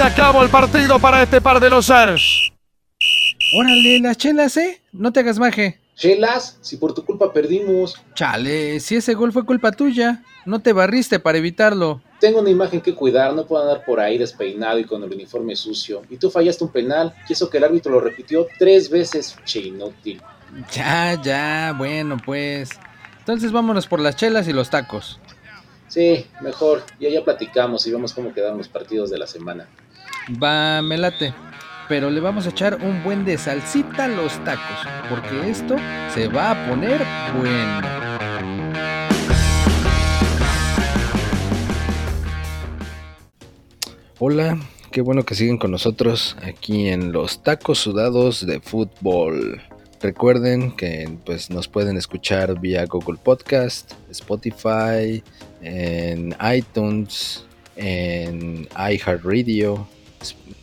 Se acabó el partido para este par de losers. Órale, las chelas, ¿eh? No te hagas maje. Chelas, si por tu culpa perdimos. Chale, si ese gol fue culpa tuya, no te barriste para evitarlo. Tengo una imagen que cuidar, no puedo andar por ahí despeinado y con el uniforme sucio. Y tú fallaste un penal, y eso que el árbitro lo repitió tres veces, che inútil. Ya, ya, bueno pues. Entonces vámonos por las chelas y los tacos. Sí, mejor. Ya ya platicamos y vemos cómo quedan los partidos de la semana. Va, me late. Pero le vamos a echar un buen de salsita a los tacos, porque esto se va a poner bueno. Hola, qué bueno que siguen con nosotros aquí en los tacos sudados de fútbol. Recuerden que pues, nos pueden escuchar vía Google Podcast, Spotify, en iTunes, en iHeartRadio,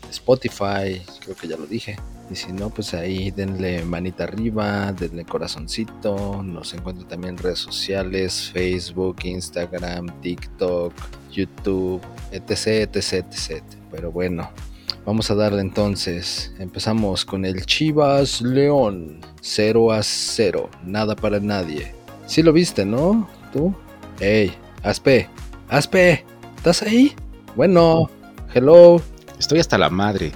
Spotify, creo que ya lo dije. Y si no, pues ahí denle manita arriba, denle corazoncito. Nos encuentran también en redes sociales, Facebook, Instagram, TikTok, YouTube, etc, etc, etc. Pero bueno, vamos a darle entonces. Empezamos con el Chivas León. 0 a 0. Nada para nadie. Sí lo viste, ¿no? ¿Tú? Ey, Aspe. Aspe. ¿Estás ahí? Bueno. Hello. Estoy hasta la madre.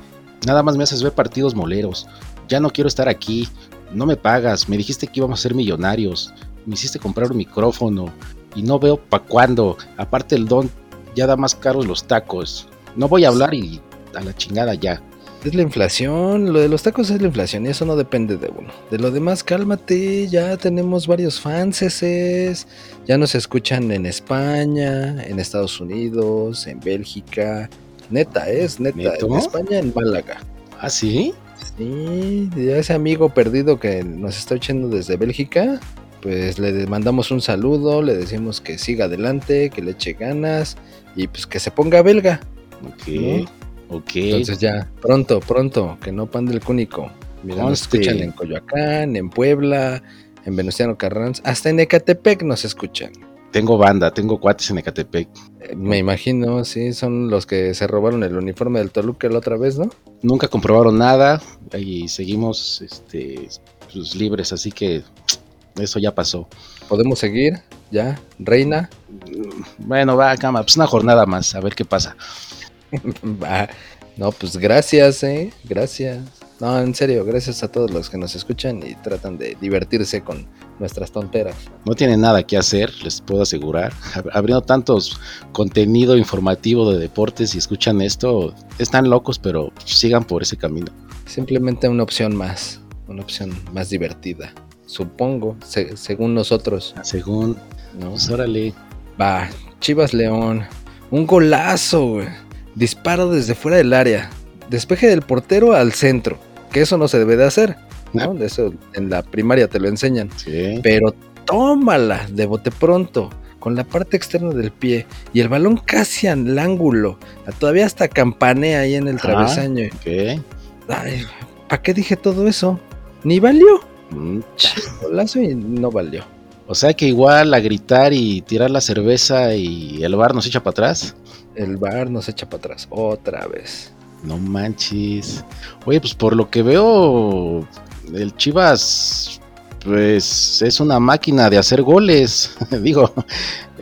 Nada más me haces ver partidos moleros. Ya no quiero estar aquí. No me pagas. Me dijiste que íbamos a ser millonarios. Me hiciste comprar un micrófono. Y no veo pa' cuándo. Aparte el don ya da más caros los tacos. No voy a hablar y a la chingada ya. Es la inflación, lo de los tacos es la inflación y eso no depende de uno. De lo demás, cálmate, ya tenemos varios fanses, ya nos escuchan en España, en Estados Unidos, en Bélgica. Neta, es neta, en España, en Málaga. ¿Ah, sí? Sí, ya ese amigo perdido que nos está echando desde Bélgica, pues le mandamos un saludo, le decimos que siga adelante, que le eche ganas y pues que se ponga belga. Ok. Ok. Entonces ya, pronto, pronto, que no pande el cúnico. Mira, nos escuchan en Coyoacán, en Puebla, en Venustiano Carranza, hasta en Ecatepec nos escuchan. Tengo banda, tengo cuates en Ecatepec. Me imagino, sí, son los que se robaron el uniforme del Toluca la otra vez, ¿no? Nunca comprobaron nada y seguimos este, pues, libres, así que eso ya pasó. ¿Podemos seguir? ¿Ya? ¿Reina? Bueno, va, cama, pues una jornada más, a ver qué pasa. no, pues gracias, eh. Gracias. No, en serio, gracias a todos los que nos escuchan y tratan de divertirse con nuestras tonteras. No tienen nada que hacer, les puedo asegurar. Abriendo tantos contenido informativo de deportes y escuchan esto, están locos, pero sigan por ese camino. Simplemente una opción más, una opción más divertida. Supongo, según nosotros. Según, no, pues órale. Va, Chivas León. Un golazo, güey disparo desde fuera del área, despeje del portero al centro, que eso no se debe de hacer, ¿no? Eso en la primaria te lo enseñan. Pero tómala de bote pronto, con la parte externa del pie y el balón casi al ángulo, todavía hasta campanea ahí en el travesaño. ¿Para qué dije todo eso? Ni valió. Mm. Golazo y no valió. O sea que igual a gritar y tirar la cerveza y el bar nos echa para atrás el bar nos echa para atrás otra vez. No manches. Oye, pues por lo que veo, el Chivas, pues es una máquina de hacer goles. Digo,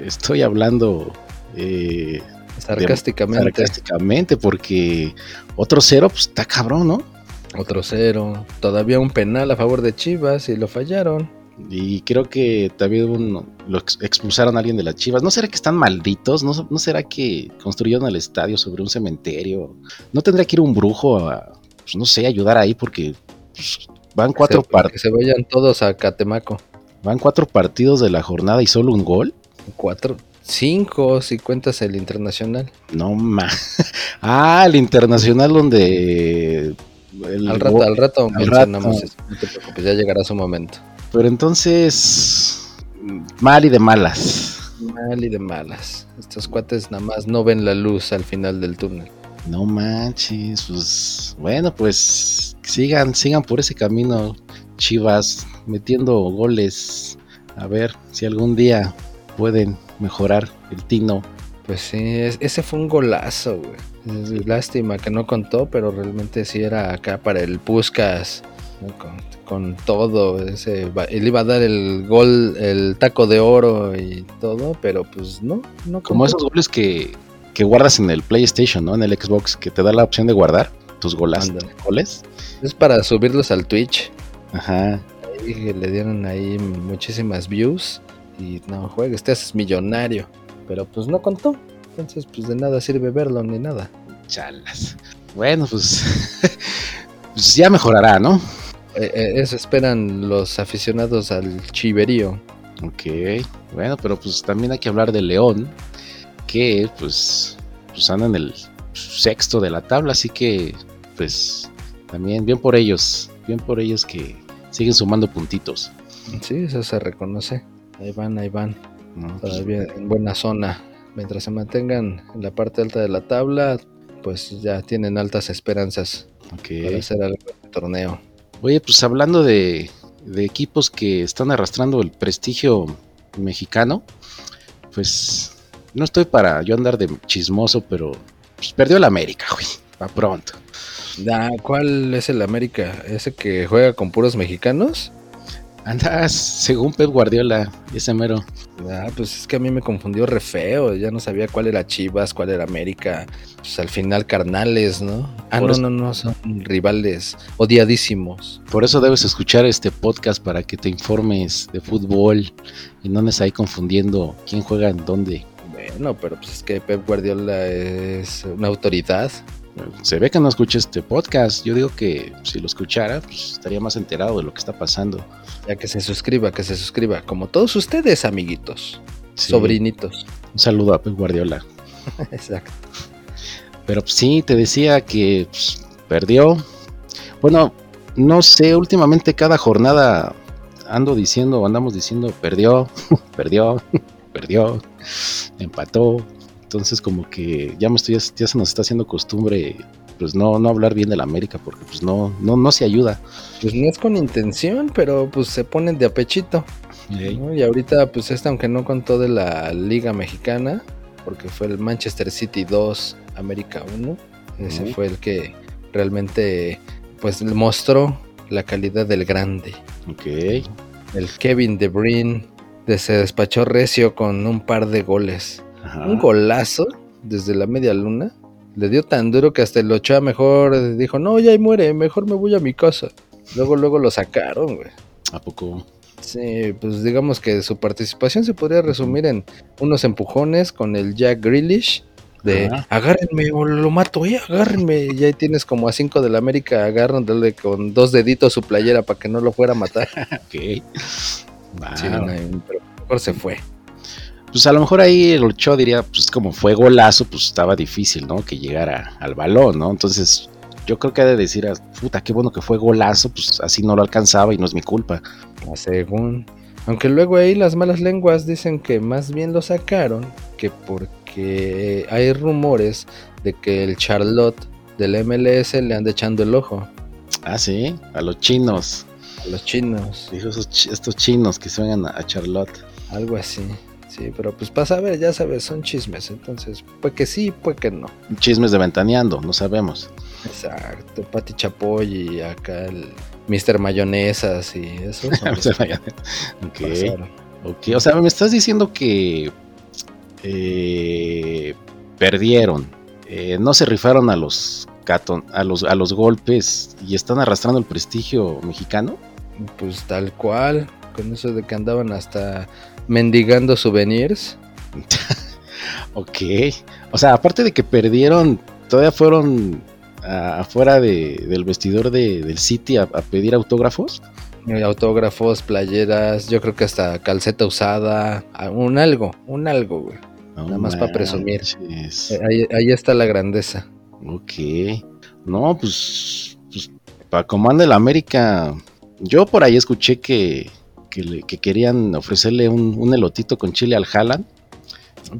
estoy hablando eh, sarcásticamente. sarcásticamente, porque otro cero, pues está cabrón, ¿no? Otro cero. Todavía un penal a favor de Chivas y lo fallaron. Y creo que también lo expulsaron a alguien de las Chivas. ¿No será que están malditos? ¿No, será que construyeron el estadio sobre un cementerio? ¿No tendría que ir un brujo a, pues, no sé, ayudar ahí? Porque pues, van cuatro partidos. Que se vayan todos a Catemaco. Van cuatro partidos de la jornada y solo un gol. Cuatro, cinco si cuentas el internacional. No más. ah, el internacional donde. al rato, al rato mencionamos No te preocupes, ya llegará su momento. Pero entonces, mal y de malas. Mal y de malas. Estos cuates nada más no ven la luz al final del túnel. No manches, pues bueno, pues sigan, sigan por ese camino, Chivas, metiendo goles. A ver si algún día pueden mejorar el tino. Pues sí, ese fue un golazo, güey. Lástima que no contó, pero realmente sí era acá para el Puskas. Con, con todo. Ese, él iba a dar el gol, el taco de oro y todo, pero pues no. no Como esos goles que, que guardas en el PlayStation, ¿no? En el Xbox, que te da la opción de guardar tus golas, goles. Es para subirlos al Twitch. Ajá. Ahí le dieron ahí muchísimas views. Y no juegues, te haces millonario. Pero pues no contó. Entonces, pues de nada sirve verlo ni nada. Chalas. Bueno, pues, pues ya mejorará, ¿no? Eh, eh, eso esperan los aficionados al chiverío. Ok. Bueno, pero pues también hay que hablar de León, que pues, pues anda en el sexto de la tabla, así que pues también bien por ellos, bien por ellos que siguen sumando puntitos. Sí, eso se reconoce. Ahí van, ahí van. ¿no? Pues, en buena zona. Mientras se mantengan en la parte alta de la tabla, pues ya tienen altas esperanzas para hacer algo en el torneo. Oye, pues hablando de, de equipos que están arrastrando el prestigio mexicano, pues no estoy para yo andar de chismoso, pero pues, perdió el América, güey, pa' pronto. ¿Cuál es el América? ¿Ese que juega con puros mexicanos? Andas, según Pep Guardiola, ese mero. Ah, pues es que a mí me confundió re feo. Ya no sabía cuál era Chivas, cuál era América. Pues al final carnales, ¿no? Ah, Por no, no, no, son rivales odiadísimos. Por eso debes escuchar este podcast para que te informes de fútbol y no andes ahí confundiendo quién juega en dónde. Bueno, pero pues es que Pep Guardiola es una autoridad. Se ve que no escucha este podcast. Yo digo que si lo escuchara, pues estaría más enterado de lo que está pasando. Ya que se suscriba, que se suscriba. Como todos ustedes, amiguitos, Sí. sobrinitos. Un saludo a Pep Guardiola. Exacto. Pero pues, sí, te decía que pues, perdió. Bueno, no sé, últimamente cada jornada ando diciendo, andamos diciendo, perdió, perdió, perdió, empató. Entonces como que ya me estoy, ya se nos está haciendo costumbre pues no, no hablar bien de la América porque pues no, no, no se ayuda. Pues no es con intención, pero pues se ponen de apechito. ¿no? Y ahorita, pues esta, aunque no contó de la Liga Mexicana, porque fue el Manchester City 2, América 1, ese fue el que realmente pues mostró la calidad del grande. Ok. El Kevin De Bruyne de- se despachó recio con un par de goles. Ajá. Un golazo desde la media luna. Le dio tan duro que hasta el Ochoa mejor dijo, no, ya ahí muere, mejor me voy a mi casa. Luego, luego lo sacaron, güey. ¿A poco? Sí, pues digamos que su participación se podría resumir en unos empujones con el Jack Grealish de Ajá. agárrenme o lo mato, eh, agárrenme. Y ahí tienes como a cinco de la América agarrándole con dos deditos su playera para que no lo fuera a matar. Ok. Wow. Sí, no, pero mejor se fue. Pues a lo mejor ahí el Ochoa diría, pues como fue golazo, pues estaba difícil, ¿no? Que llegara al balón, ¿no? Entonces yo creo que ha de decir, ah, puta, qué bueno que fue golazo, pues así no lo alcanzaba y no es mi culpa. Ah, Según. Aunque luego ahí las malas lenguas dicen que más bien lo sacaron que porque hay rumores de que el Charlotte del MLS le anda echando el ojo Ah, sí, a los chinos, a los chinos. dijo estos chinos que a, a Charlotte. Algo así. Sí, pero pues pasa a ver, ya sabes, son chismes. Entonces, pues que sí, pues que no. Chismes de ventaneando, no sabemos. Exacto. Pati Chapoy y acá el Mr. Mayonesas y eso. son los Se que vayan. ok, pasaron. ok, o sea, me estás diciendo que eh, perdieron, eh, no se rifaron a los, caton- a, los, a los golpes y están arrastrando el prestigio mexicano. Pues tal cual. Con eso de que andaban hasta mendigando souvenirs. Ok. O sea, aparte de que perdieron, todavía fueron ah, afuera de- del vestidor de- del City a, a pedir autógrafos. Autógrafos, playeras, yo creo que hasta calceta usada, un algo, un algo, güey. No Nada más pa' presumir. Eh, Ahí, ahí está la grandeza. Ok. No, pues, pues para como anda el América, yo por ahí escuché que, que, le- que querían ofrecerle un, un elotito con chile al Haaland,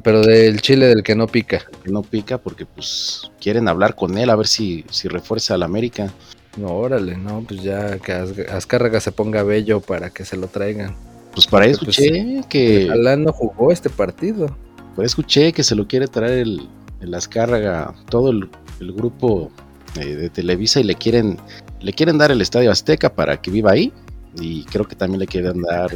Pero del chile del que no pica. que no pica porque pues quieren hablar con él a ver si, si refuerza al América. No, órale, no, pues ya que Az- Azcárraga se ponga bello para que se lo traigan. Pues para ahí Pues, escuché que... Alán no jugó este partido. Ahí escuché que se lo quiere traer el, las carga todo el, el grupo eh, de Televisa y le quieren, le quieren dar el Estadio Azteca para que viva ahí. Y creo que también le quieren dar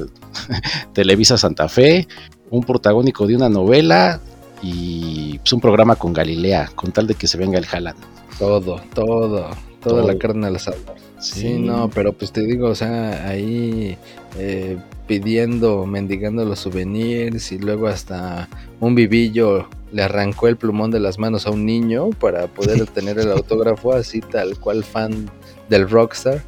Televisa Santa Fe, un protagónico de una novela y pues, un programa con Galilea, con tal de que se venga el Jalan. Todo, todo, toda Todo. la carne al asador. Sí. no, pero pues te digo, o sea, ahí eh, pidiendo, mendigando los souvenirs y luego hasta un vivillo le arrancó el plumón de las manos a un niño para poder obtener el autógrafo así tal cual fan del Rockstar.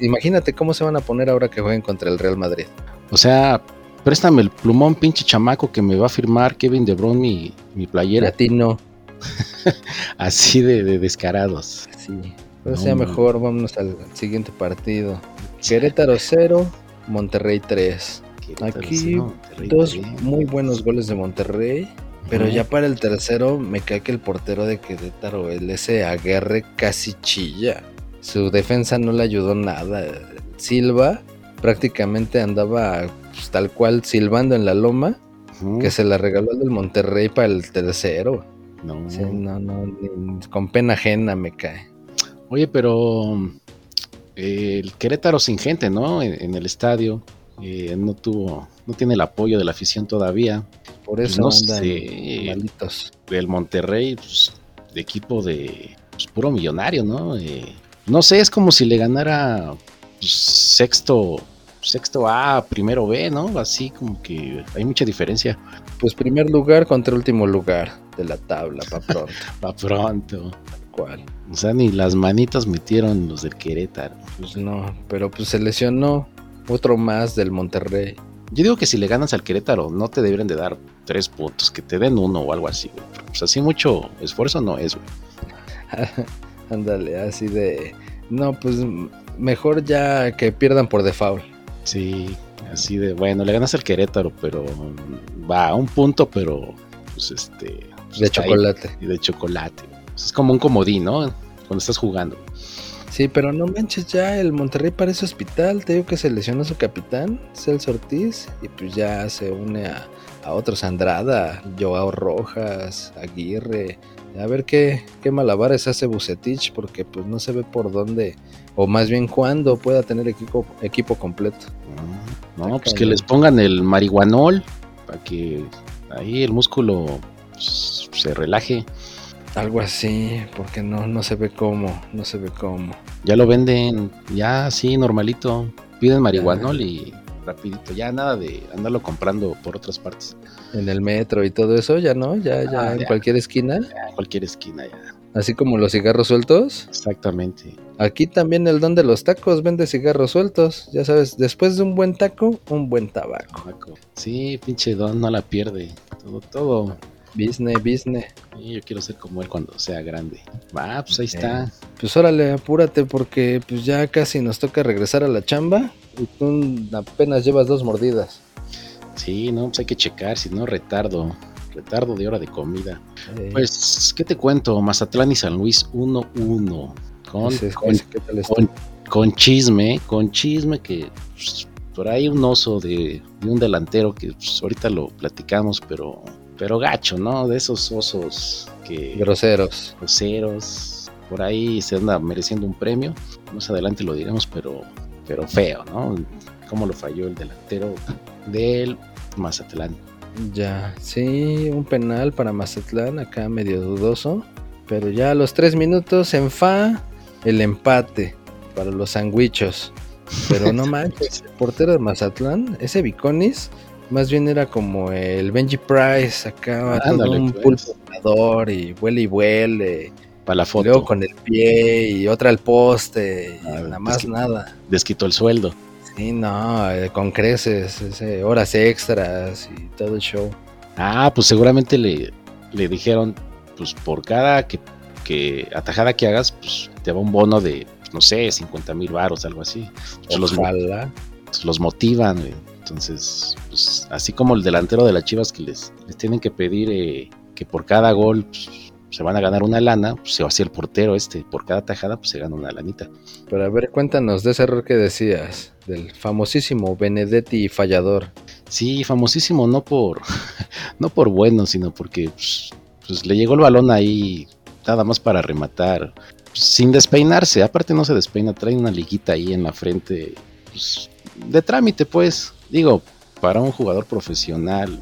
Imagínate cómo se van a poner ahora que jueguen contra el Real Madrid. O sea, préstame el plumón, pinche chamaco, que me va a firmar Kevin De Bruyne mi, mi playera. Latino, Así de, de descarados. sí. Pero No, sea man. mejor, vámonos al siguiente partido. Querétaro 0, Monterrey 3. Aquí, Dos muy buenos goles de Monterrey. Pero ya para el tercero me cae que el portero de Querétaro, el ese Aguerre, casi chilla. Su defensa no le ayudó nada. Silva prácticamente andaba pues, tal cual silbando en la loma, que se la regaló al del Monterrey para el tercero. No. Sí, no, no, ni- con pena ajena me cae. Oye, pero eh, el Querétaro sin gente, ¿no? En, en el estadio. eh, no tuvo, no tiene el apoyo de la afición todavía. Por Pues eso no andan sé. malitos. El Monterrey, pues, de equipo de pues, puro millonario, ¿no? Eh, no sé, es como si le ganara pues, sexto, sexto A, primero B, ¿no? Así como que hay mucha diferencia. Pues primer lugar contra último lugar de la tabla, para pronto. Va pronto. ¿Cuál? O sea, ni las manitas metieron los del Querétaro. Pues no, pero pues se lesionó otro más del Monterrey. Yo digo que si le ganas al Querétaro, no te deberían de dar tres puntos, que te den uno o algo así, güey. Pues así mucho esfuerzo no es, güey. Ándale, así de... No, pues mejor ya que pierdan por default. Sí, así de, bueno, le ganas al Querétaro, pero va a un punto, pero pues este... pues, De chocolate. y de chocolate. Pues, es como un comodín, ¿no? Cuando estás jugando. Sí, pero no manches ya, el Monterrey parece hospital. Te digo que se lesionó su capitán, Celso Ortiz, y pues ya se une a, a otros Andrada, Joao Rojas, Aguirre. A ver qué, qué malabares hace Bucetich, porque pues no se ve por dónde, o más bien cuándo pueda tener equipo, equipo completo. No, Está pues que les pongan el marihuanol para que ahí el músculo pues, se relaje. Algo así, porque no, no se ve cómo, no se ve cómo. Ya lo venden, ya así, normalito. Piden marihuanol y rapidito. Ya nada de andarlo comprando por otras partes. En el metro y todo eso, ya no, ya, ya Ah, en ya. cualquier esquina, Ya, en cualquier esquina ya. así como los cigarros sueltos. Exactamente. Aquí también el don de los tacos vende cigarros sueltos. Ya sabes, después de un buen taco, un buen tabaco. Sí, pinche Don no la pierde. Todo, todo. Business, business. Sí, yo quiero ser como él cuando sea grande. Va, pues ahí está. Pues órale, apúrate porque pues ya casi nos toca regresar a la chamba y tú apenas llevas dos mordidas. Sí, no, pues hay que checar, si no, retardo. Retardo de hora de comida. Pues, ¿qué te cuento? Mazatlán y San Luis 1-1. Con, con, chisme, con chisme que pues, por ahí un oso de, de un delantero que pues, ahorita lo platicamos, pero, pero gacho, ¿no? De esos osos que Groseros. groseros, por ahí se anda mereciendo un premio. Más adelante lo diremos, pero, pero feo, ¿no? Cómo lo falló el delantero del Mazatlán. Ya, sí, un penal para Mazatlán, acá medio dudoso. Pero ya a los tres minutos en fa, el empate para los sandwichos. Pero no manches, el portero de Mazatlán, ese Viconis, más bien era como el Benji Price, acá todo Ándale, un pues. y huele y huele. Para la foto, Luego con el pie y otra al poste y Ah, nada más nada. desquitó el sueldo. Sí, no, eh, con creces, ese, horas extras y todo el show. Ah, pues seguramente le, le dijeron, pues por cada que, que atajada que hagas, pues te va un bono de, pues, no sé, 50 mil baros, algo así. Pues los, pues, los motivan. Entonces, pues así como el delantero de las Chivas que les, les tienen que pedir eh, que por cada gol pues, se van a ganar una lana, pues se va así el portero este, por cada tajada pues se gana una lanita. Pero a ver, cuéntanos de ese error que decías, del famosísimo Benedetti fallador. Sí, famosísimo no por no por bueno, sino porque pues, pues, le llegó el balón ahí, nada más para rematar, pues, sin despeinarse. Aparte no se despeina, trae una liguita ahí en la frente, pues, de trámite, pues. Digo, para un jugador profesional,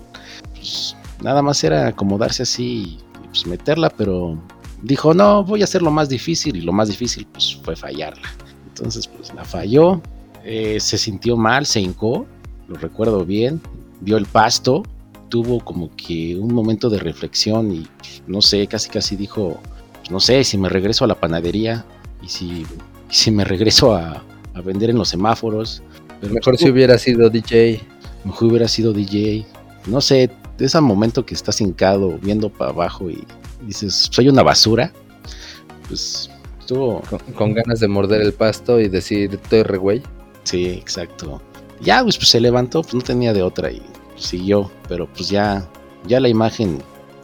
pues nada más era acomodarse así pues, meterla, pero dijo, no, voy a hacer lo más difícil y lo más difícil pues fue fallarla. Entonces pues la falló, eh, se sintió mal, se hincó, lo recuerdo bien, vio el pasto, tuvo como que un momento de reflexión y no sé, casi casi dijo, pues, no sé, si me regreso a la panadería y si, si me regreso a, a, vender en los semáforos. Pero Mejor si hubiera sido DJ. Mejor hubiera sido DJ. No sé, ese momento que estás hincado viendo para abajo y dices, soy una basura, pues estuvo... Con, ganas de morder el pasto y decir, estoy re güey. Sí, exacto. Ya, pues, pues, se levantó, pues no tenía de otra y siguió, pero pues ya, ya la imagen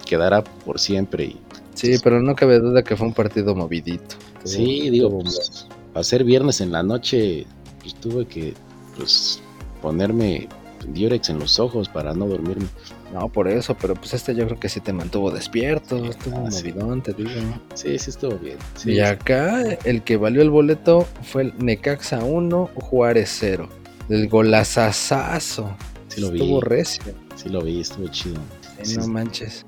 quedará por siempre. Y, sí, pues pero no cabe duda que fue un partido movidito. sí, digo, pues, para ser viernes en la noche, pues tuve que pues ponerme diurex en los ojos para no dormirme. No, por eso, pero pues este yo creo que sí te mantuvo despierto, estuvo ah, movidón, te digo. Sí, sí estuvo bien. y acá el que valió el boleto fue el Necaxa 1, Juárez 0. El golazazazo. Sí lo vi. Estuvo recio. Sí lo vi, estuvo chido. no manches.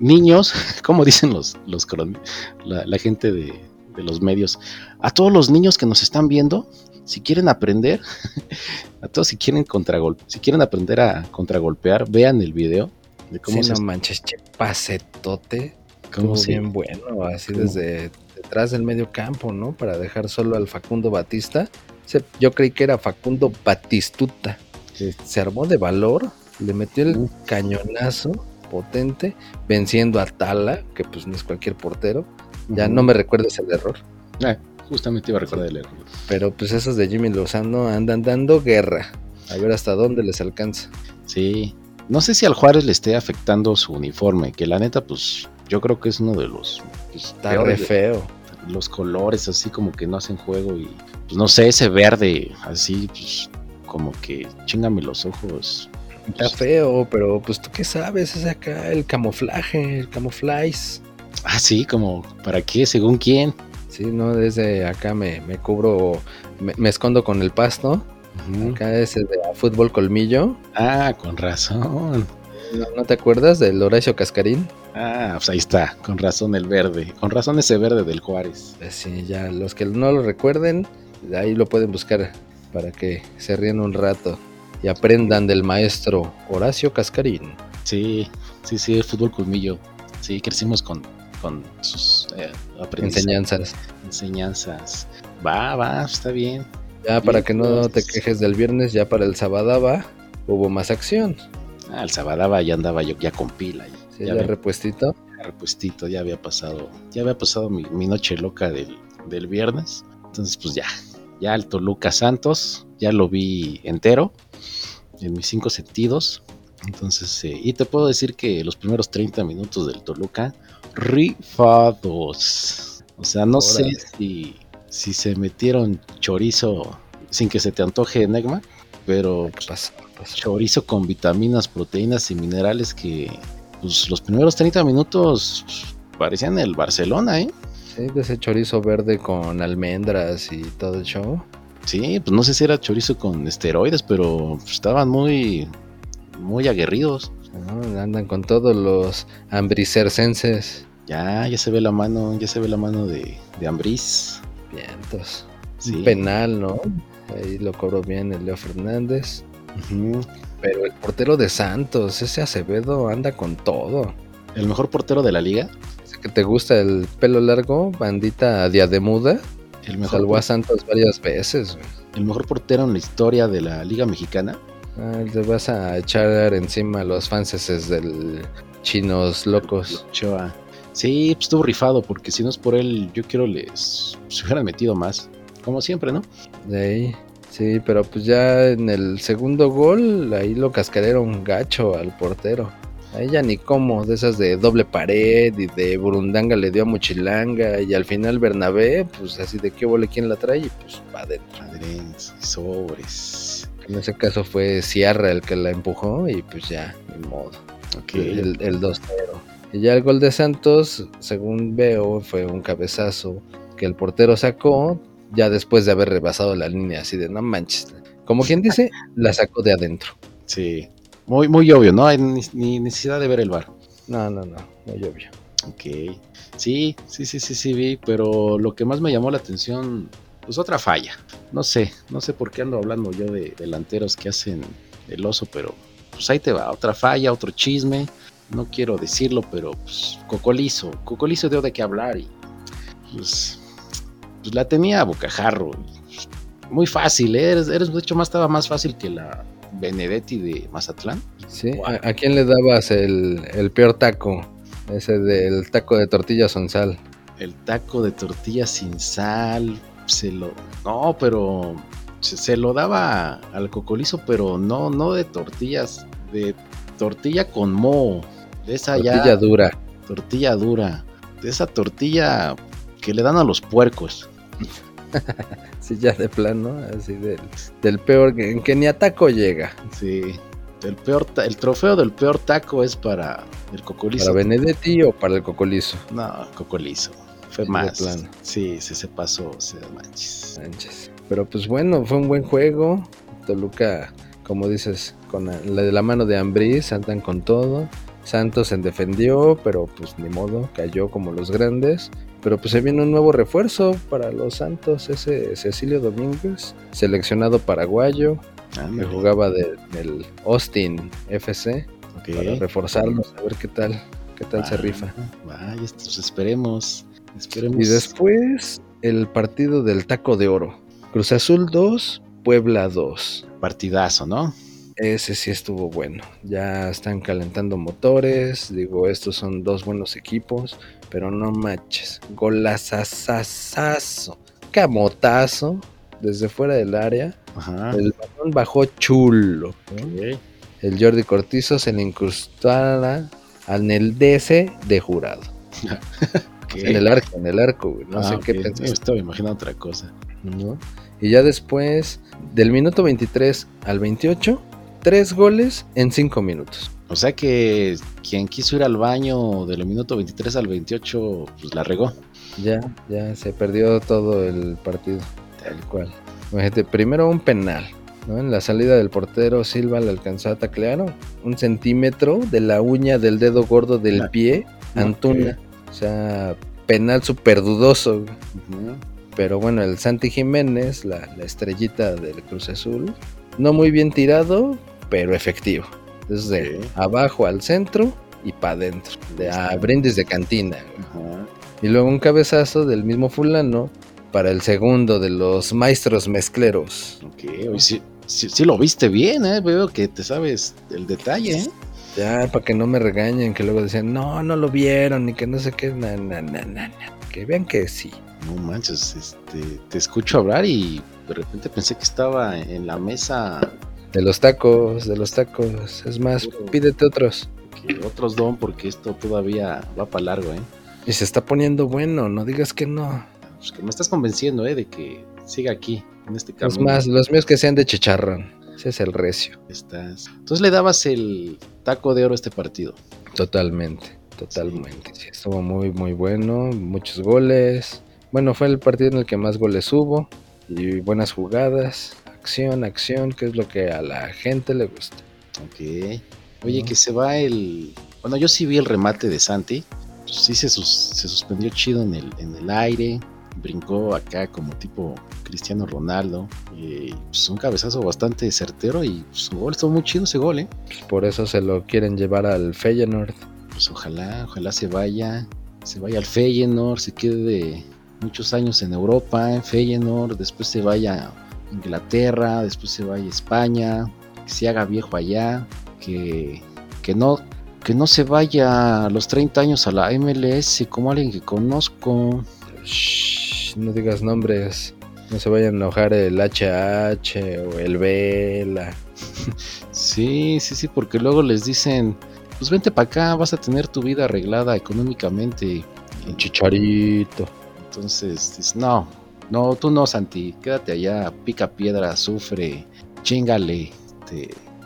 Niños, como dicen los, los la, la gente de, de los medios, a todos los niños que nos están viendo, si quieren aprender, a todos si quieren contragolpe, si quieren aprender a contragolpear, vean el video de cómo se no manches, che pasetote. Como bien bueno, así desde detrás del medio campo, ¿no? Para dejar solo al Facundo Batista. Yo creí que era Facundo Batistuta. Se armó de valor, le metió el cañonazo potente, venciendo a Tala, que pues no es cualquier portero. Ya no me recuerdes el error. Eh, Justamente iba a recordar el error. Pero pues esos de Jimmy Lozano andan dando guerra. A ver hasta dónde les alcanza. Sí. No sé si al Juárez le esté afectando su uniforme, que la neta, pues yo creo que es uno de los. Pues, Está re feo. Los colores así como que no hacen juego y pues no sé, ese verde así, pues como que chingame los ojos. Está feo, pero pues tú qué sabes, es acá el camuflaje, el camuflaje. Ah, sí, como, ¿para qué? ¿Según quién? Sí, no, desde acá me, me cubro, me, escondo con el pasto. Acá es el de fútbol colmillo. Ah, con razón. ¿No, te acuerdas del Horacio Cascarín? Ah, pues ahí está, con razón el verde, con razón ese verde del Juárez. Pues sí, ya los que no lo recuerden, ahí lo pueden buscar para que se rían un rato y aprendan del maestro Horacio Cascarín. Sí, sí, sí, el fútbol colmillo. Sí, crecimos con, con sus eh, enseñanzas. Enseñanzas. Va, va, está bien. Ya para que no te quejes del viernes, ya para el Sabadaba hubo más acción. Ah, el Sabadaba ya andaba yo ya con pila. ya, repuestito. repuestito, ya había pasado, ya había pasado mi, noche loca del, del, viernes. Entonces, pues ya, ya el Toluca Santos, ya lo vi entero, en mis cinco sentidos. Entonces, eh, y te puedo decir que los primeros 30 minutos del Toluca rifados. O sea, no sé si, si se metieron chorizo sin que se te antoje Enigma, pero pues, chorizo con vitaminas, proteínas y minerales que pues, los primeros 30 minutos parecían el Barcelona, ¿eh? Sí, de ese chorizo verde con almendras y todo el show. Sí, pues no sé si era chorizo con esteroides, pero estaban muy, muy aguerridos. Andan con todos los ambricercenses. Ya, ya se ve la mano, ya se ve la mano de, de Ambriz. Vientos. Sí. penal, ¿no? Ahí lo cobró bien el Leo Fernández. Pero el portero de Santos, ese Acevedo, anda con todo. ¿El mejor portero de la liga? que te gusta el pelo largo, bandita diademuda. El mejor Salvó a Santos varias veces. El mejor portero en la historia de la Liga Mexicana. Ah, te vas a echar encima a los fanses del Chinos Locos. Choa. Sí, pues estuvo rifado, porque si no es por él, yo quiero les se hubieran metido más. Como siempre, ¿no? De Sí, pero pues ya en el segundo gol, ahí lo cascareron gacho al portero. Ahí ya ni cómo, de esas de doble pared y de Burundanga le dio a Mochilanga y al final Bernabé, pues así de qué vole quién la trae y pues va adentro. sobres. En ese caso fue Sierra el que la empujó y pues ya, ni modo. Okay. El, el 2-0. Y ya el gol de Santos, según veo, fue un cabezazo que el portero sacó ya después de haber rebasado la línea, así de no manches. Como quien dice, la sacó de adentro. Sí, muy, muy obvio, no hay ni, ni necesidad de ver el bar. No, no, no, muy obvio. Ok, sí, sí, sí, sí, sí, vi, pero lo que más me llamó la atención, pues otra falla. No sé, no sé por qué ando hablando yo de delanteros que hacen el oso, pero pues ahí te va, otra falla, otro chisme. No quiero decirlo, pero pues Cocolizo, Cocolizo dio de qué hablar y pues, pues la tenía a bocajarro. Muy fácil, ¿eh? eres, eres, de hecho más estaba más fácil que la Benedetti de Mazatlán. Sí, ¿a, a quién le dabas el, el peor taco? Ese del taco de tortilla sin sal. El taco de tortilla sin sal, se lo... No, pero se, se lo daba al cocolizo, pero no, no de tortillas, de tortilla con moho. De esa tortilla ya... dura. Tortilla dura. De esa tortilla que le dan a los puercos. sí, ya de plano, así del, del peor, en que ni a taco llega. Sí, el peor el trofeo del peor taco es para el cocolizo. ¿Para Benedetti o para el cocolizo? No, cocolizo. Fue más. de plano. Sí, sí se pasó, se manches. Manches. Pero pues bueno, fue un buen juego. Toluca, como dices, con la, de la mano de Ambriz, andan con todo. Santos se defendió, pero pues ni modo, cayó como los grandes. Pero pues se viene un nuevo refuerzo para los Santos, ese Cecilio Domínguez, seleccionado paraguayo, que jugaba de- del Austin FC, ok. para reforzarlos, a ver qué tal, qué tal se rifa. Vaya, pues esperemos. Esperemos. Y después el partido del Taco de Oro. Cruz Azul 2, Puebla 2. Partidazo, ¿no? Ese sí estuvo bueno. Ya están calentando motores. Digo, estos son dos buenos equipos. Pero no manches. Golazazazazo. Camotazo. Desde fuera del área. Ajá. El balón bajó chulo. El Jordi Cortizo se le incrustara en el DC de jurado. En el arco, en el arco, güey. No Ah, sé qué pensaste. estaba imaginando otra cosa. ¿no? Y ya después, del minuto 23 al 28, tres goles en cinco minutos. O sea que quien quiso ir al baño del minuto 23 al 28, pues la regó. Ya, ya se perdió todo el partido, tal cual. Imagínate, primero un penal, ¿no? En la salida del portero Silva le alcanzó a taclear un centímetro de la uña del dedo gordo del pie, Antuna. O sea, penal súper dudoso. Pero bueno, el Santi Jiménez, la, la estrellita del Cruz Azul, no muy bien tirado, pero efectivo. Entonces de abajo al centro y para adentro. De a brindis de cantina. Y luego un cabezazo del mismo fulano para el segundo de los maestros mezcleros. Ok, oye, sí, sí, sí lo viste bien, ¿eh? Veo que te sabes el detalle, ¿eh? Ya, para que no me regañen, que luego decían, no, no lo vieron, y que no sé qué, na, na, na, na, na". Que vean que sí. No manches, este, te escucho hablar y de repente pensé que estaba en la mesa De los tacos, de los tacos. Es más, pídete otros. que otros don porque esto todavía va para largo, ¿eh? Y se está poniendo bueno, no digas que no. Pues que me estás convenciendo, ¿eh? De que siga aquí, en este camino. Es más, los míos que sean de chicharrón. Ese es el recio. Estás. Entonces le dabas el taco de oro este partido. Totalmente, totalmente. Sí, estuvo muy, muy bueno. Muchos goles. Bueno, fue el partido en el que más goles hubo. Y buenas jugadas. Acción, acción, que es lo que a la gente le gusta. Ok. Oye, que se va el. Bueno, yo sí vi el remate de Santi. Sí se, sus- se suspendió chido en el, en el aire. Brincó acá como tipo Cristiano Ronaldo. Y pues un cabezazo bastante certero. Y su gol estuvo muy chido ese gol, ¿eh? Pues por eso se lo quieren llevar al Feyenoord. Pues ojalá, ojalá se vaya. Se vaya al Feyenoord. Se quede de muchos años en Europa, en Feyenoord. Después se vaya a Inglaterra. Después se vaya a España. Que se haga viejo allá. Que, que no que no se vaya a los 30 años a la MLS como alguien que conozco. Shh, no digas nombres. No se vayan a enojar el HH o el Vela. Sí, sí, sí, porque luego les dicen, pues vente para acá, vas a tener tu vida arreglada económicamente. Un chicharito. Entonces, dices, no, no, tú no, Santi, quédate allá, pica piedra, sufre, chingale,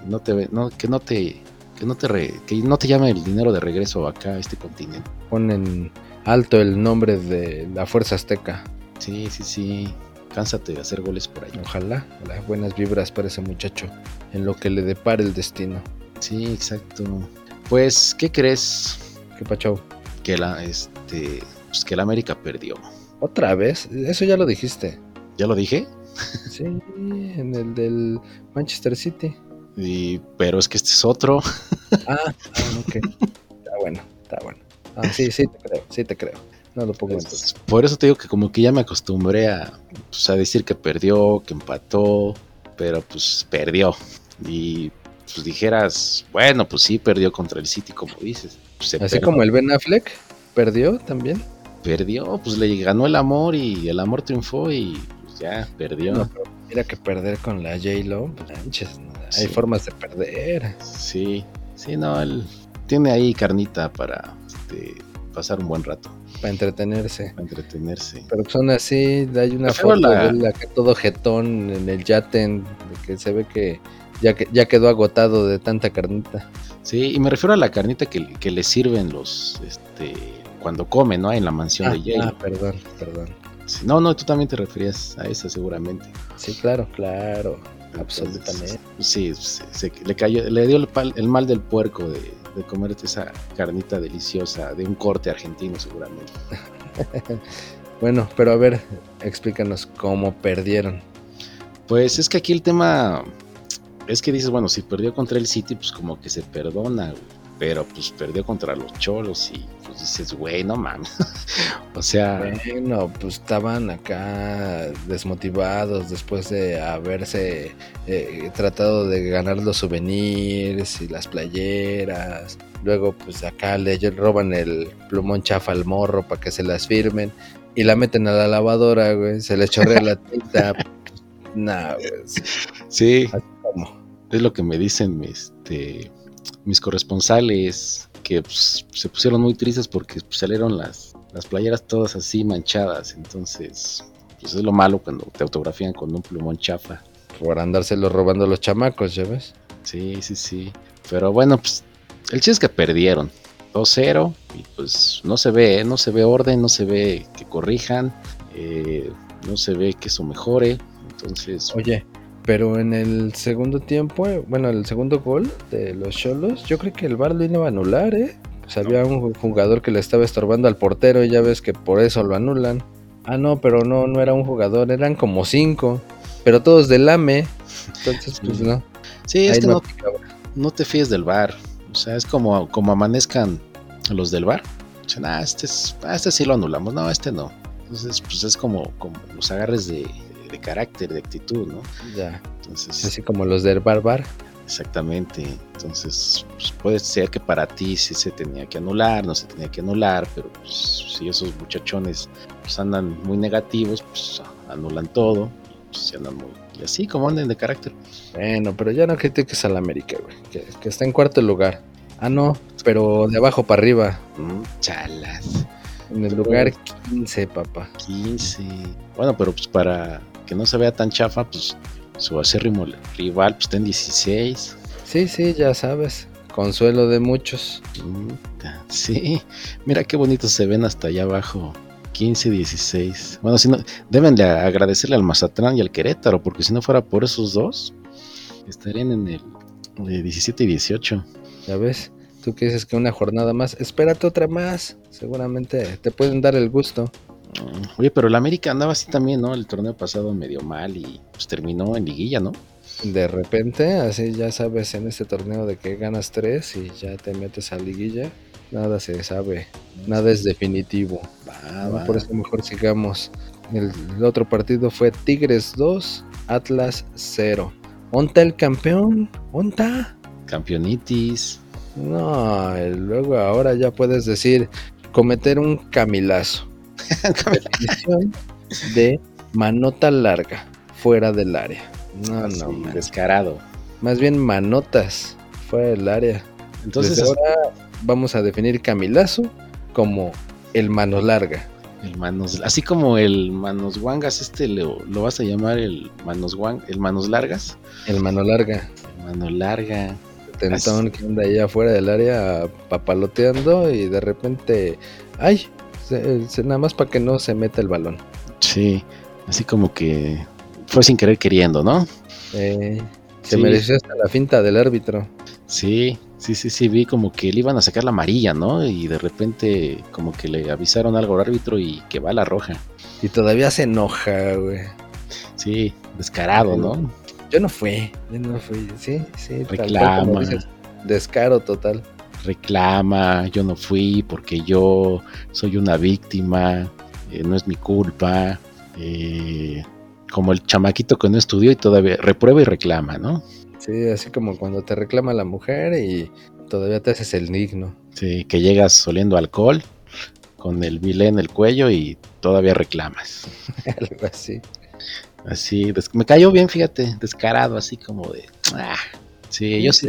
no te, no, que no te, que no te re- que no te llame el dinero de regreso acá a este continente. Ponen alto el nombre de la Fuerza Azteca. Sí, sí, sí. Cánsate de hacer goles por ahí. Ojalá, las buenas vibras para ese muchacho en lo que le depare el destino. Sí, exacto. Pues, ¿qué crees? ¿Qué pacho? Que la, este, pues que la América perdió. ¿Otra vez? Eso ya lo dijiste. ¿Ya lo dije? Sí, en el del Manchester City. Y, pero es que este es otro. Ah, ah, ok. Está bueno, está bueno. Ah, sí, sí te creo, sí te creo. No lo pongo. Entonces, por eso te digo que como que ya me acostumbré a, pues, a decir que perdió, que empató, pero pues perdió. Y pues dijeras, bueno, pues sí, perdió contra el City, como dices. Pues, Así como el Ben Affleck perdió también. perdió, pues le ganó el amor y el amor triunfó y pues, ya perdió. No, pero mira que perder con la J-Lo, manches, no, hay Sí. formas de perder. Sí, sí, no, él tiene ahí carnita para este, pasar un buen rato, Para entretenerse. para entretenerse. Pero son así, hay una foto la- de él acá todo jetón en el yaten, de que se ve que ya, que ya quedó agotado de tanta carnita. Sí, y me refiero a la carnita que, que le sirven los, este, cuando come, ¿no? En la mansión Ah, de Yale. ah, perdón, perdón. Sí, No, no, tú también te referías a esa seguramente. Sí, claro, claro, Entonces, absolutamente. Sí, se- se- le cayó, le dio el, pal- el mal del puerco de, de comerte esa carnita deliciosa de un corte argentino seguramente. Bueno, pero a ver, explícanos cómo perdieron. Pues es que aquí el tema es que dices, bueno, si perdió contra el City, pues como que se perdona, güey. Pero pues perdió contra los cholos y pues dices, güey, no mames. o sea, Bueno, pues estaban acá desmotivados después de haberse eh, tratado de ganar los souvenirs y las playeras. Luego, pues acá le roban el plumón chafa al morro para que se las firmen y la meten a la lavadora, güey. Se le chorrea la tinta. Pues, nah, güey. sí, ¿Cómo? es lo que me dicen mis, este, mis corresponsales que pues, se pusieron muy tristes porque pues, salieron las, las playeras todas así manchadas. Entonces, pues es lo malo cuando te autografían con un plumón chafa. Por andárselo robando los chamacos, ¿ya ves? Sí, sí, sí. Pero bueno, pues el chiste es que perdieron 2-0 y pues no se ve, ¿eh? no se ve orden, no se ve que corrijan, eh, no se ve que eso mejore. Entonces, Oye, pero en el segundo tiempo, bueno, el segundo gol de los Cholos, yo creo que el VAR lo iba a anular, ¿eh? Pues había un jugador que le estaba estorbando al portero y ya ves que por eso lo anulan. Ah, no, pero no, no era un jugador, eran como cinco, pero todos del AME. Entonces, pues no. sí, es ahí que no no, te fíes del bar. O sea, es como, como amanezcan los del bar. Dicen, ah, este, es, ah, este sí lo anulamos, no, este no. Entonces, pues es como, como los agarres de, de carácter, de actitud, ¿no? Ya, Entonces, así como los del Bar Bar. Exactamente. Entonces, pues, puede ser que para ti sí se tenía que anular, no se tenía que anular, pero pues, si esos muchachones pues, andan muy negativos, pues anulan todo. Y, pues, andan muy, y así como anden de carácter. Bueno, pero ya no critiques al América, güey, que, que está en cuarto lugar. Ah, no, pero de abajo para arriba, Mm, chalas. en el lugar 15, papá. 15. Bueno, pero pues para que no se vea tan chafa, pues su acérrimo rival pues, está en 16. Sí, sí, ya sabes. Consuelo de muchos. Sí, mira qué bonitos se ven hasta allá abajo. 15, 16. Bueno, si no, deben de agradecerle al Mazatlán y al Querétaro, porque si no fuera por esos dos, estarían en el de 17 y 18. Ya ves, tú que dices que una jornada más, espérate otra más. Seguramente te pueden dar el gusto. Mm, Oye, pero el América andaba así también, ¿no? El torneo pasado medio mal y pues terminó en liguilla, ¿no? De repente, así ya sabes en este torneo de que ganas tres y ya te metes a liguilla. Nada se sabe, nada es definitivo. Va, ¿no? va. Por eso mejor sigamos. El, el otro partido fue Tigres 2, Atlas 0. ¿Onta el campeón? ¿Onta? Campeonitis. No, luego ahora ya puedes decir cometer un camilazo. De manota larga fuera del área. No, Así, no, man. descarado. más bien manotas fuera del área. Entonces, Desde ahora vamos a definir camilazo como el mano larga. el manos, así como el manos guangas, este lo, lo vas a llamar el manos guang, el manos largas. El mano larga. El mano larga. potentón que anda ahí afuera del área papaloteando y de repente, ay, se- se- nada más para que no se meta el balón. Sí, así como que fue sin querer queriendo, ¿no? Eh, se Sí. mereció hasta la finta del árbitro. Sí, sí, sí, sí, vi como que le iban a sacar la amarilla, ¿no? Y de repente como que le avisaron algo al árbitro y que va la roja. Y todavía se enoja, güey. Sí, descarado, ¿no? Yo no fui, yo no fui, sí, sí. tal cual como Reclama. dices, descaro total. Reclama, yo no fui porque yo soy una víctima, eh, no es mi culpa. eh, como el chamaquito que no estudió y todavía reprueba y reclama, ¿no? Sí, así como cuando te reclama la mujer y todavía te haces el digno. Sí, que llegas oliendo alcohol con el bilé en el cuello y todavía reclamas. Algo así. Así, me cayó bien, fíjate, descarado, así como de. ah. Sí, yo sí,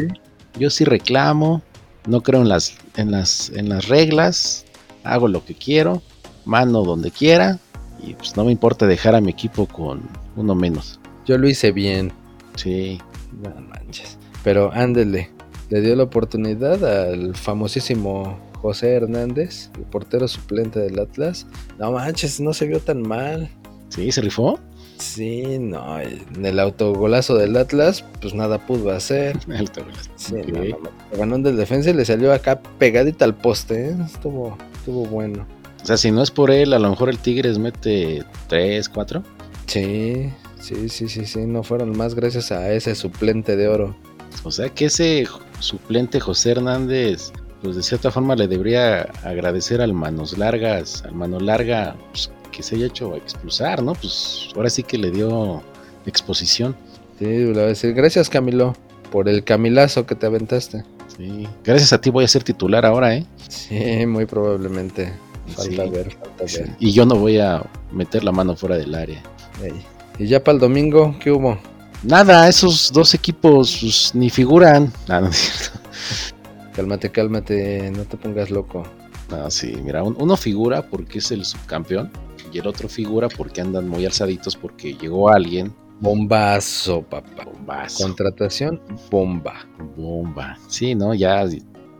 yo sí reclamo, no creo en las, en las, en las reglas, hago lo que quiero, mano donde quiera, y pues no me importa dejar a mi equipo con uno menos. Yo lo hice bien. Sí, No manches. Pero ándele. Le dio la oportunidad al famosísimo José Hernández, el portero suplente del Atlas. No manches, no se vio tan mal. sí, se rifó. Sí, no. En el autogolazo del Atlas, pues nada pudo hacer. Sí, Ok. no, no, no. Ganó del defensa y le salió acá pegadita al poste. ¿eh? Estuvo, estuvo bueno. O sea, si no es por él, a lo mejor el Tigres mete 3, 4. Sí, sí, sí, sí, sí. No fueron más gracias a ese suplente de oro. O sea que ese suplente José Hernández, pues de cierta forma le debería agradecer al Manos Largas, al Mano Larga, pues, que se haya hecho expulsar, ¿no? Pues ahora sí que le dio exposición. Sí, le voy a decir, gracias Camilo por el camilazo que te aventaste. Sí. Gracias a ti voy a ser titular ahora, ¿eh? Sí, muy probablemente. Falta Sí. ver, falta Sí. ver. Y yo no voy a meter la mano fuera del área. Ey. Y ya para el domingo, ¿qué hubo? Nada, esos dos equipos pues, ni figuran. Ah, no es cierto. Cálmate, cálmate, no te pongas loco. No, sí, mira, un- uno figura porque es el subcampeón y el otro figura porque andan muy alzaditos porque llegó alguien. Bombazo, papá. Bombazo. Contratación, bomba. Bomba. Sí, ¿no? Ya.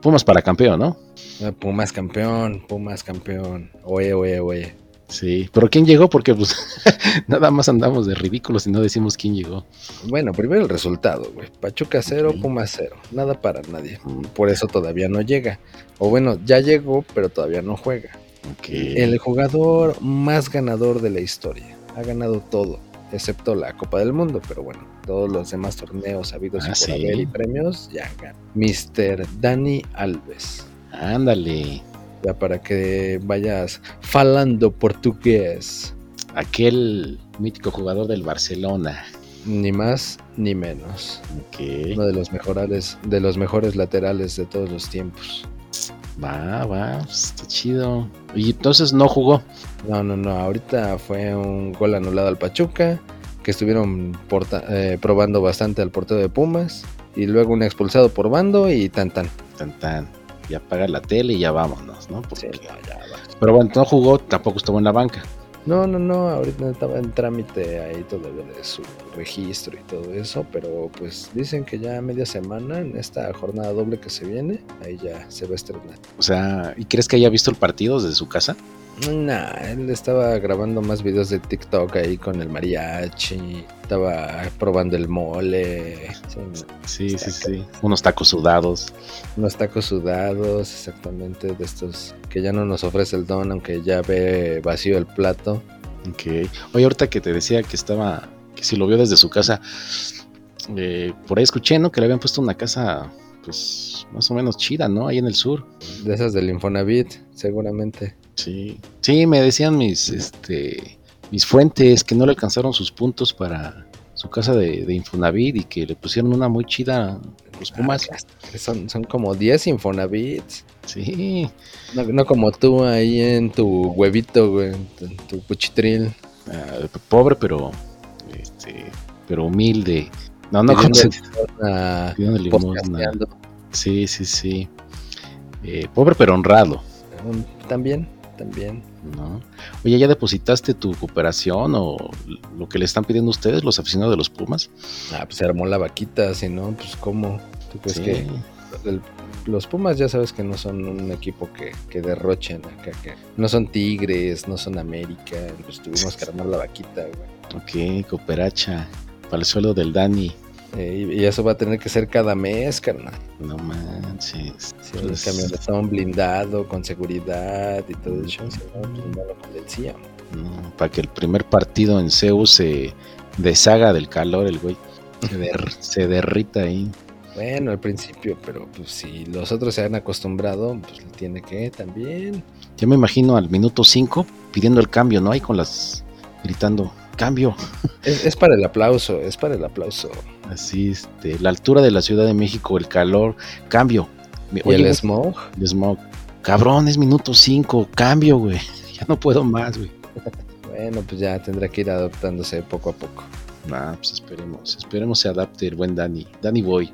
Pumas para campeón, ¿no? Ah, Pumas campeón, Pumas campeón. Oye, oye, oye. Sí. Pero ¿quién llegó? Porque pues nada más andamos de ridículos y no decimos quién llegó. Bueno, primero el resultado, güey. Pachuca cero, Ok. Pumas cero. Nada para nadie. Por eso todavía no llega. O bueno, ya llegó, pero todavía no juega. El jugador más ganador de la historia. Ha ganado todo, excepto la Copa del Mundo, pero bueno, todos los demás torneos habidos y Ah, por sí. y premios ya ganó. Mr. Dani Alves. Ándale. Ya para que vayas falando portugués. Aquel mítico jugador del Barcelona. Ni más ni menos. Uno de los mejores, de los mejores laterales de todos los tiempos. Va, va. Está chido. Y entonces no jugó. No, no, no. Ahorita fue un gol anulado al Pachuca. Que estuvieron porta- eh, probando bastante al portero de Pumas. Y luego un expulsado por bando y tan tan. Tan tan. Y apaga la tele y ya vámonos, ¿no? Porque- Sí, no, ya. Pero bueno, no jugó, tampoco estuvo en la banca. No, no, no. Ahorita estaba en trámite ahí todavía de su registro y todo eso. Pero pues dicen que ya media semana en esta jornada doble que se viene. Ahí ya se va a estrenar. O sea, ¿y crees que haya visto el partido desde su casa? Nah, él estaba grabando más videos de TikTok ahí con el mariachi. Estaba probando el mole. sí, sí, sí. Unos tacos sudados. Unos tacos sudados, exactamente, de estos que ya no nos ofrece el don, aunque ya ve vacío el plato. Ok. Oye, ahorita que te decía que estaba, que si lo vio desde su casa, eh, por ahí escuché, ¿no? Que le habían puesto una casa, pues, más o menos chida, ¿no? Ahí en el sur. De esas del Infonavit, seguramente. Sí. Sí, me decían mis, este, mis fuentes que no le alcanzaron sus puntos para su casa de, de Infonavit y que le pusieron una muy chida los Pumas. Ah, Son, son como 10 Infonavits. Sí. No, no como tú ahí en tu huevito, güey, en tu, cuchitril. Ah, pobre, pero, este, pero humilde. No, no, limosna, limosna. podcasteando. Sí, sí, sí. Eh, pobre pero honrado, También, también. ¿no? Oye, ¿ya depositaste tu cooperación o lo que le están pidiendo ustedes, los aficionados de los Pumas? Ah, pues se armó la vaquita, si no, pues cómo. ¿Tú crees Sí. que el- los Pumas ya sabes que no son un equipo que, que derrochen acá, que no son Tigres, no son América, pues tuvimos que armar la vaquita, güey. Ok, cooperacha. Para el suelo del Dani. Eh, y, eso va a tener que ser cada mes, carnal. No manches. Si el Pues, camionetón blindado, con seguridad y todo eso, no, pues no lo convencíamos. no, para que el primer partido en Zeus se deshaga del calor, el güey. Se, der- se derrita ahí. Bueno, al principio, pero pues si los otros se han acostumbrado, pues le tiene que también. Ya me imagino al minuto 5 pidiendo el cambio, ¿no? Ahí con las. gritando, cambio. Es, es para el aplauso, es para el aplauso. Así, este, la altura de la Ciudad de México, el calor, cambio. Y el smog, el smog. Cabrón, es minuto 5, cambio, güey. Ya no puedo más, güey. bueno, pues ya tendrá que ir adaptándose poco a poco. Nah, pues esperemos, esperemos se adapte el buen Dani. Dani Boy.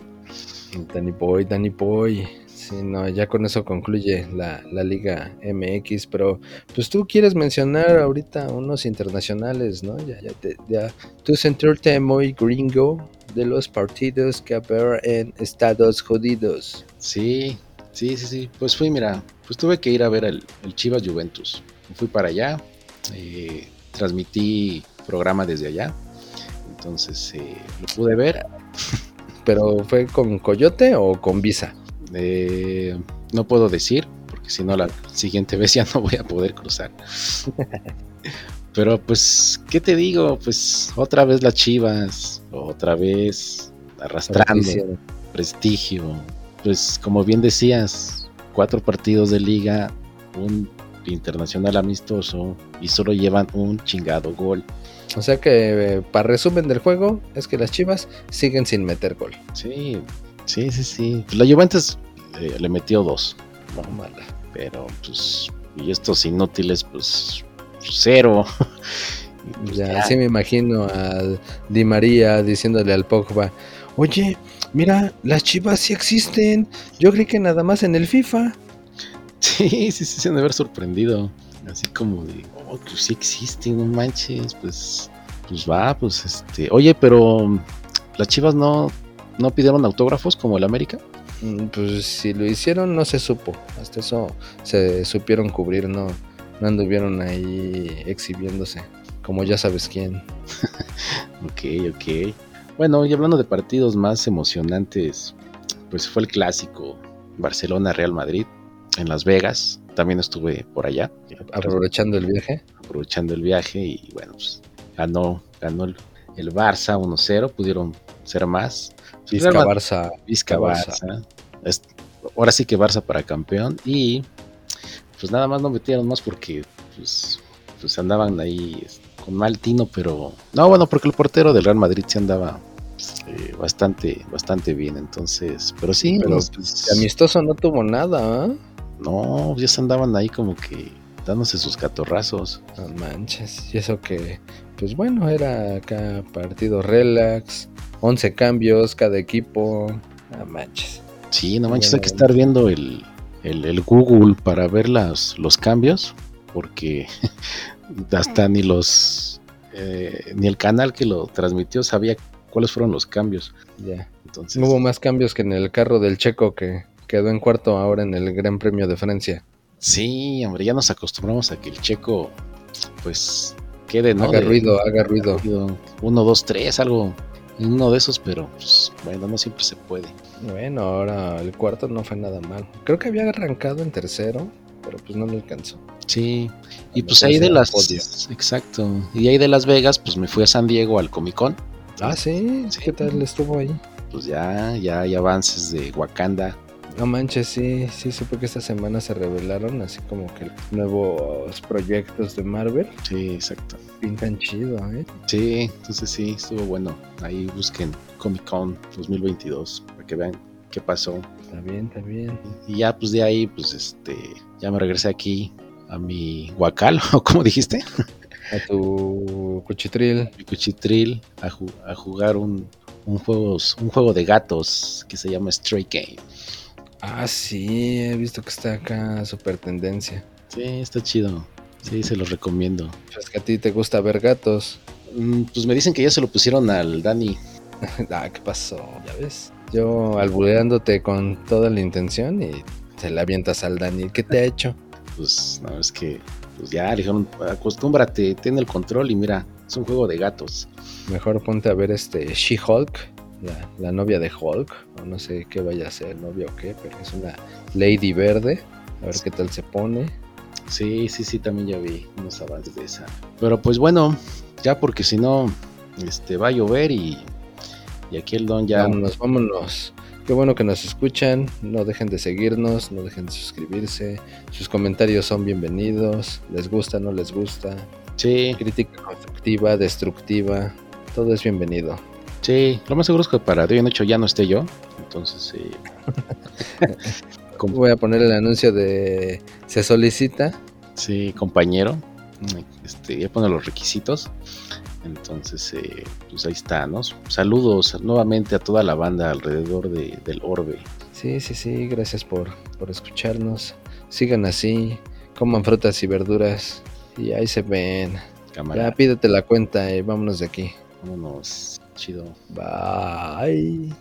Danny Boy, Danny Boy. Sí, no, ya con eso concluye la, la Liga MX, pero pues tú quieres mencionar ahorita unos internacionales, ¿no? Ya, ya, te, ya tú sentirte muy gringo de los partidos que haber en Estados Unidos. Sí, sí, sí, sí. Pues fui, mira, pues tuve que ir a ver el, el Chivas Juventus. Fui para allá, eh, transmití programa desde allá. Entonces eh, lo pude ver. ¿Pero fue con Coyote o con Visa? Eh, no puedo decir, porque si no la siguiente vez ya no voy a poder cruzar. Pero pues, ¿qué te digo? Pues otra vez las Chivas, otra vez arrastrando prestigio. Pues como bien decías, cuatro partidos de liga, un internacional amistoso y solo llevan un chingado gol. O sea que, eh, para resumen del juego, es que las chivas siguen sin meter gol. Sí, sí, sí, sí. Pues la Juventus eh, le metió dos, No, mala. pero pues y estos inútiles pues cero. Pues, Ya, sí me imagino a Di María diciéndole al Pogba, oye, mira, las chivas sí existen. Yo creí que nada más en el FIFA. Sí, sí, sí, se han de haber sorprendido. Así como de, oh, pues sí existe, no manches, pues, pues va, pues este. Oye, pero las chivas no, no pidieron autógrafos como el América. Mm, Pues si lo hicieron no se supo. Hasta eso se supieron cubrir, no, no anduvieron ahí exhibiéndose. Como ya sabes quién. Ok, ok. Bueno, y hablando de partidos más emocionantes, pues fue el clásico Barcelona-Real Madrid en Las Vegas. También estuve por allá, Aprovechando el viaje. aprovechando el viaje y bueno, pues ganó, ganó el, el Barça 1-0, pudieron ser más. Vizca Barça. Vizca Barça. Es- ahora sí que Barça para campeón y pues nada más no metieron más porque pues, pues andaban ahí con mal tino, pero no, bueno, porque el portero del Real Madrid se andaba eh, bastante, bastante bien, entonces, pero sí, Pero los- pues, amistoso no tuvo nada, ¿ah? no, ya se andaban ahí como que dándose sus catorrazos. No manches. Y eso que, pues bueno, era acá partido relax. 11 cambios cada equipo. No manches. Sí, no manches, hay que estar viendo el, el, el Google para ver las, los cambios, porque hasta ni los eh, ni el canal que lo transmitió sabía cuáles fueron los cambios. Ya. Entonces, No hubo más cambios que en el carro del Checo que quedó en cuarto ahora en el Gran Premio de Francia. sí, hombre, ya nos acostumbramos a que el checo, pues, quede, ¿no? haga De- ruido, haga ruido. Uno, dos, tres, algo en uno de esos, pero pues, bueno, no siempre se puede. Bueno, ahora el cuarto no fue nada mal. Creo que había arrancado en tercero, pero pues no le alcanzó. Sí, y Cuando pues ahí de las. podio. Exacto. Y ahí de Las Vegas, pues me fui a San Diego al Comic Con. Ah, sí, Sí. ¿qué tal estuvo ahí? Pues ya, ya hay avances de Wakanda. No manches, sí, sí, supe que esta semana se revelaron así como que nuevos proyectos de Marvel. Sí, exacto. Pintan chido, ¿eh? Sí, entonces sí, estuvo bueno. Ahí busquen Comic Con 2022 para que vean qué pasó. Está bien, está bien. Y ya, pues de ahí, pues este, ya me regresé aquí a mi Huacal, o como dijiste, A tu cuchitril. mi Cuchitril, a, ju- a jugar un, un, juego, un juego de gatos que se llama Stray Game. Ah, sí, he visto que está acá super tendencia. Sí, está chido. Sí, se los recomiendo. Pues que a ti te gusta ver gatos. Mm, Pues me dicen que ya se lo pusieron al Dani. ah, ¿qué pasó? ¿Ya ves? Yo albureándote con toda la intención y se la avientas al Dani. ¿Qué te ha hecho? Pues no, es que pues ya le dijeron, acostúmbrate, ten el control y mira, es un juego de gatos. Mejor ponte a ver este She-Hulk, la, la novia de Hulk, o no sé qué vaya a ser, novia o qué, pero es una Lady Verde. A ver qué tal se pone. Sí, sí, sí, también ya vi unos avances de esa. Pero pues bueno, ya porque si no, este, va a llover y, y aquí el don ya... Vámonos, vámonos. Qué bueno que nos escuchan. No dejen de seguirnos, no dejen de suscribirse. Sus comentarios son bienvenidos. Les gusta, no les gusta. Sí, Crítica constructiva, destructiva. Todo es bienvenido. sí, lo más seguro es que para de hoy en hecho ya no esté yo. Entonces, eh, com- Voy a poner el anuncio de se solicita. sí, compañero, este, ya pone los requisitos. Entonces, eh, pues ahí está, ¿no? Saludos nuevamente a toda la banda alrededor de- del orbe. Sí, sí, sí. Gracias por, por escucharnos. Sigan así. Coman frutas y verduras. Y ahí se ven. Cámara, Ya pídete la cuenta y vámonos de aquí. vámonos. Chido. Bye.